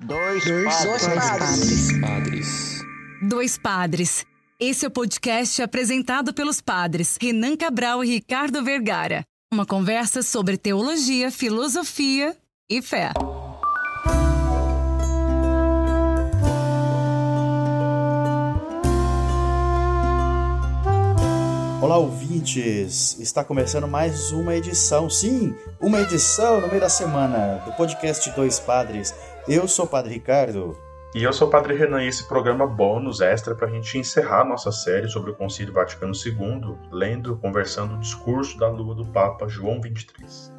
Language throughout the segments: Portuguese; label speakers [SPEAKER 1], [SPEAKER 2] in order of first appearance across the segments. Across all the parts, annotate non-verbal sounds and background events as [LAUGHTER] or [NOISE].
[SPEAKER 1] Dois, Dois, padres. Dois padres. padres.
[SPEAKER 2] Dois padres. Esse é o podcast apresentado pelos padres Renan Cabral e Ricardo Vergara. Uma conversa sobre teologia, filosofia e fé.
[SPEAKER 3] Olá, ouvintes! Está começando mais uma edição, sim, uma edição no meio da semana do podcast Dois Padres. Eu sou o Padre Ricardo.
[SPEAKER 4] E eu sou o Padre Renan e esse programa bônus extra para a gente encerrar nossa série sobre o Concílio Vaticano II, lendo, conversando o discurso da lua do Papa João XXIII.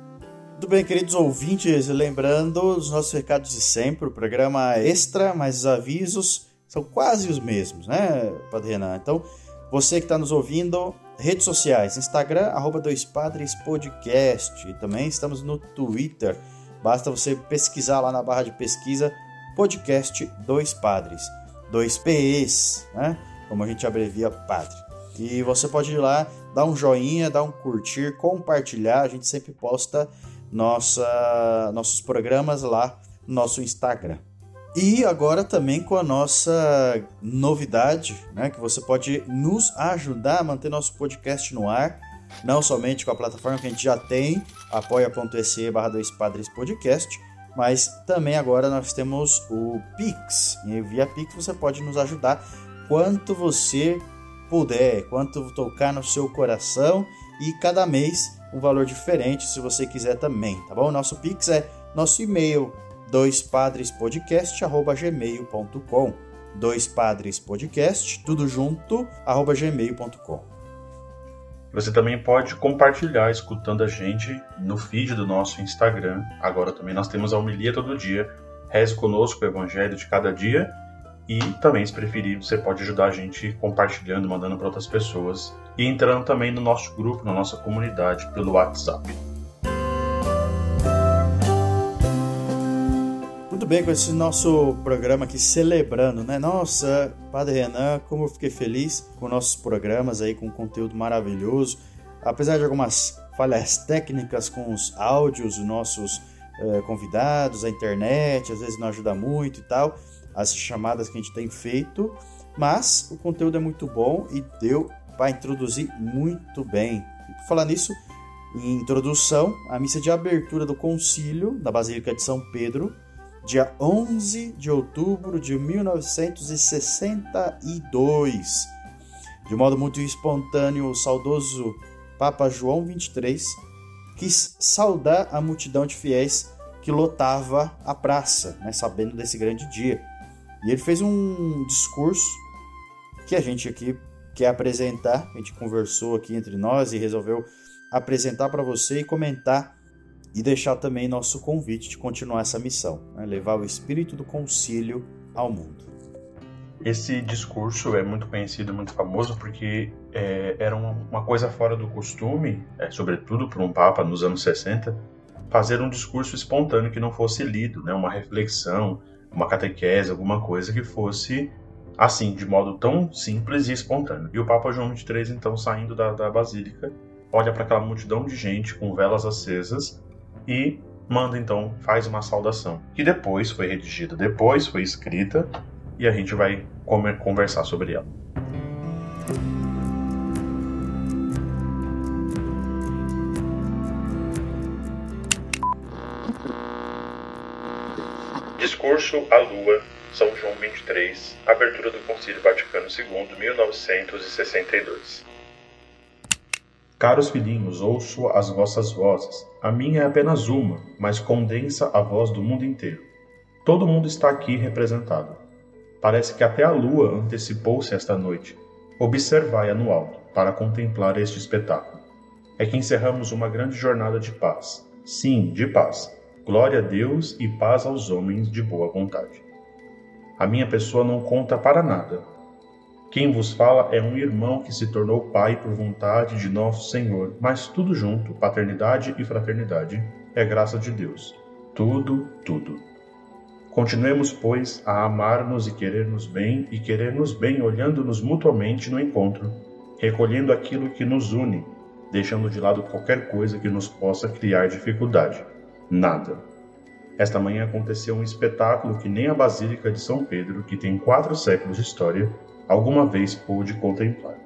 [SPEAKER 3] Tudo bem, queridos ouvintes, lembrando os nossos recados de sempre, o programa extra, mas os avisos são quase os mesmos, né, Padre Renan? Então, você que está nos ouvindo, redes sociais, Instagram, arroba Dois Padres Podcast. E também estamos no Twitter. Basta você pesquisar lá na barra de pesquisa podcast Dois Padres. Dois PEs, né? Como a gente abrevia padre. E você pode ir lá, dar um joinha, dar um curtir, compartilhar. A gente sempre posta nossa, nossos programas lá no nosso Instagram. E agora também com a nossa novidade, né, que você pode nos ajudar a manter nosso podcast no ar, não somente com a plataforma que a gente já tem, apoia.se barra dois padres podcast, mas também agora nós temos o Pix. E via Pix você pode nos ajudar quanto você puder, quanto tocar no seu coração e cada mês um valor diferente se você quiser também, tá bom? Nosso Pix é nosso e-mail doispadrespodcast@gmail.com. Dois Padres Podcast, tudo junto, arroba gmail.com.
[SPEAKER 4] Você também pode compartilhar escutando a gente no feed do nosso Instagram. Agora também nós temos a homilia todo dia. Reze conosco o evangelho de cada dia. E também, se preferir, você pode ajudar a gente compartilhando, mandando para outras pessoas. E entrando também no nosso grupo, na nossa comunidade, pelo WhatsApp.
[SPEAKER 3] Bem com esse nosso programa aqui celebrando, né? Nossa, Padre Renan, como eu fiquei feliz com nossos programas aí, com conteúdo maravilhoso. Apesar de algumas falhas técnicas com os áudios, os nossos eh, convidados, a internet, às vezes não ajuda muito e tal, as chamadas que a gente tem feito, mas o conteúdo é muito bom e deu para introduzir muito bem. E por falar nisso, em introdução, a missa de abertura do concílio da Basílica de São Pedro dia 11 de outubro de 1962. De modo muito espontâneo, o saudoso Papa João XXIII quis saudar a multidão de fiéis que lotava a praça, né, sabendo desse grande dia. E ele fez um discurso que a gente aqui quer apresentar, a gente conversou aqui entre nós e resolveu apresentar para você e comentar e deixar também nosso convite de continuar essa missão, né? levar o espírito do concílio ao mundo.
[SPEAKER 4] Esse discurso é muito conhecido, muito famoso, porque é, era uma, uma, coisa fora do costume, é, sobretudo por um Papa nos anos 60, fazer um discurso espontâneo que não fosse lido, né? uma reflexão, uma catequese, alguma coisa que fosse assim, de modo tão simples e espontâneo. E o Papa João XXIII, então, saindo da, da Basílica, olha para aquela multidão de gente com velas acesas e manda então, faz uma saudação, que depois foi redigida, depois foi escrita e a gente vai conversar sobre ela. Discurso à Lua, São João 23, abertura do Concílio Vaticano II, 1962. Caros filhinhos, ouço as vossas vozes. A minha é apenas uma, mas condensa a voz do mundo inteiro. Todo mundo está aqui representado. Parece que até a lua antecipou-se esta noite. Observai-a no alto, para contemplar este espetáculo. É que encerramos uma grande jornada de paz. Sim, de paz. Glória a Deus e paz aos homens de boa vontade. A minha pessoa não conta para nada, quem vos fala é um irmão que se tornou pai por vontade de nosso Senhor, mas tudo junto, paternidade e fraternidade, é graça de Deus. Tudo, tudo. Continuemos, pois, a amar-nos e querer-nos bem, e querer-nos bem olhando-nos mutuamente no encontro, recolhendo aquilo que nos une, deixando de lado qualquer coisa que nos possa criar dificuldade. Nada. esta manhã aconteceu um espetáculo que nem a Basílica de São Pedro, que tem quatro séculos de história, alguma vez pôde contemplar.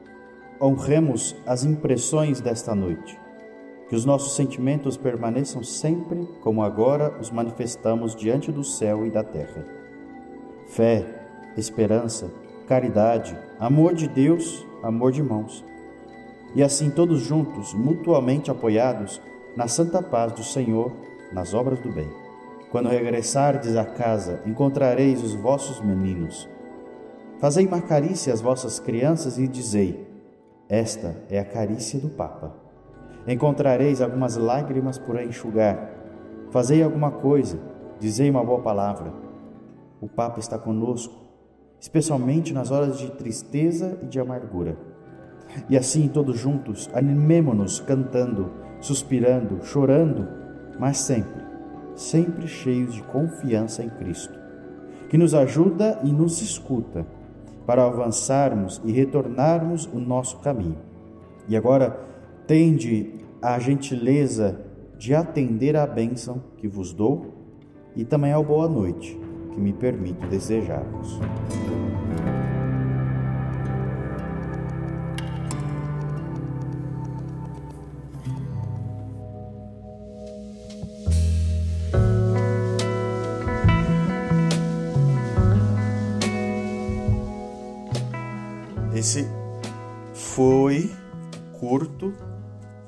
[SPEAKER 3] Honremos as impressões desta noite. Que os nossos sentimentos permaneçam sempre como agora os manifestamos diante do céu e da terra. Fé, esperança, caridade, amor de Deus, amor de irmãos. E assim todos juntos, mutuamente apoiados, na santa paz do Senhor, nas obras do bem. Quando regressardes à casa, encontrareis os vossos meninos. Fazei uma carícia às vossas crianças e dizei: Esta é a carícia do Papa. Encontrareis algumas lágrimas por enxugar. Fazei alguma coisa, dizei uma boa palavra. O Papa está conosco, especialmente nas horas de tristeza e de amargura. E assim, todos juntos, animemo-nos cantando, suspirando, chorando, mas sempre, sempre cheios de confiança em Cristo, que nos ajuda e nos escuta para avançarmos e retornarmos o nosso caminho. E agora, tende a gentileza de atender à bênção que vos dou e também ao boa noite que me permito desejar-vos. Esse foi curto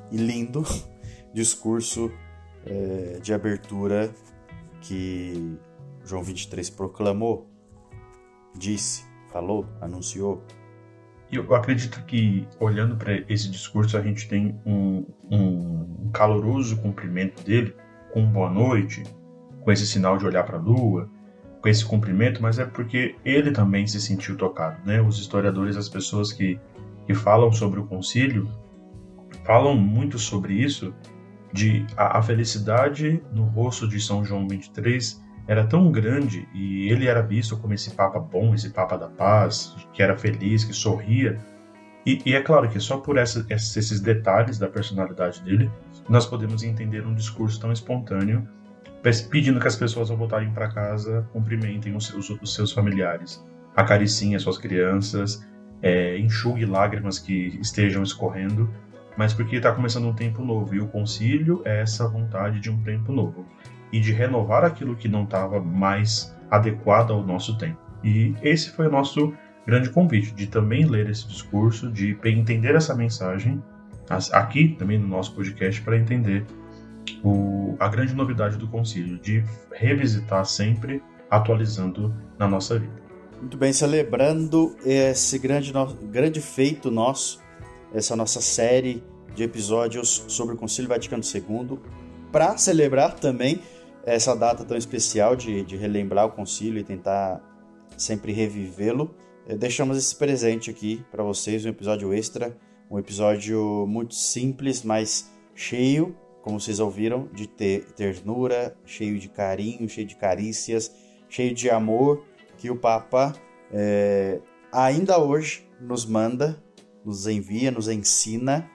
[SPEAKER 3] e lindo [LAUGHS] discurso é, de abertura que João 23 proclamou, disse, falou, anunciou.
[SPEAKER 4] Eu acredito que, olhando para esse discurso, a gente tem um, um caloroso cumprimento dele, com boa noite, com esse sinal de olhar para a lua, com esse cumprimento, mas é porque ele também se sentiu tocado. Né? Os historiadores, as pessoas que, que falam sobre o concílio, falam muito sobre isso, de a, a felicidade no rosto de São João 23 era tão grande e ele era visto como esse Papa bom, esse Papa da paz, que era feliz, que sorria. E, e é claro que só por essa, esses detalhes da personalidade dele nós podemos entender um discurso tão espontâneo pedindo que as pessoas ao voltarem para casa cumprimentem os seus, os seus familiares, acariciem as suas crianças, é, enxugue lágrimas que estejam escorrendo, mas porque está começando um tempo novo. E o concílio é essa vontade de um tempo novo. E de renovar aquilo que não estava mais adequado ao nosso tempo. E esse foi o nosso grande convite, de também ler esse discurso, de entender essa mensagem aqui também no nosso podcast para entender o, a grande novidade do concílio, de revisitar sempre, atualizando na nossa vida.
[SPEAKER 3] Muito bem, celebrando esse grande, grande feito nosso, essa nossa série de episódios sobre o Concílio Vaticano II, para celebrar também essa data tão especial de, de relembrar o concílio e tentar sempre revivê-lo, eh, deixamos esse presente aqui para vocês, um episódio extra, um episódio muito simples, mas cheio, como vocês ouviram, de ter ternura, cheio de carinho, cheio de carícias, cheio de amor que o Papa é, ainda hoje nos manda, nos envia, nos ensina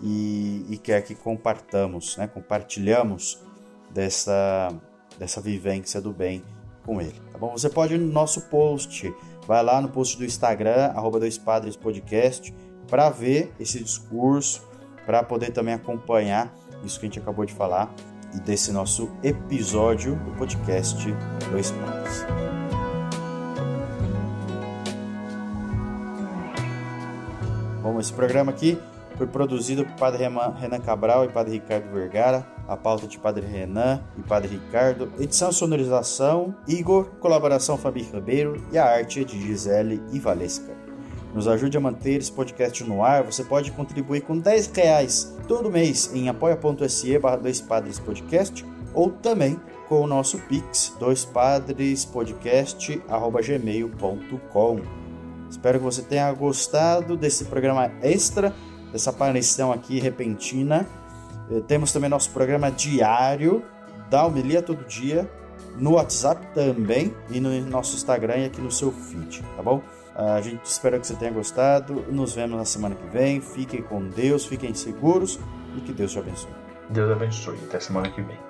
[SPEAKER 3] e, e quer que compartamos, né? compartilhamos dessa, dessa vivência do bem com ele, tá bom? Você pode ir no nosso post, vai lá no post do Instagram, arroba dois para ver esse discurso, para poder também acompanhar isso que a gente acabou de falar e desse nosso episódio do podcast Dois Padres. Bom, esse programa aqui foi produzido por Padre Renan Cabral e Padre Ricardo Vergara. A pauta de Padre Renan e Padre Ricardo. Edição sonorização, Igor. Colaboração Fabi Ribeiro. E a arte é de Gisele e Valesca. Nos ajude a manter esse podcast no ar. Você pode contribuir com 10 reais todo mês em apoia.se barra dois padres podcast ou também com o nosso Pix, doispadrespodcast.gmail.com. Espero que você tenha gostado desse programa extra dessa aparição aqui repentina. Eh, temos também nosso programa diário da homilia todo dia, no WhatsApp também e no nosso Instagram e aqui no seu feed, tá bom? A gente espera que você tenha gostado. Nos vemos na semana que vem. Fiquem com Deus, fiquem seguros e que Deus te abençoe.
[SPEAKER 4] Deus abençoe. Até semana que vem.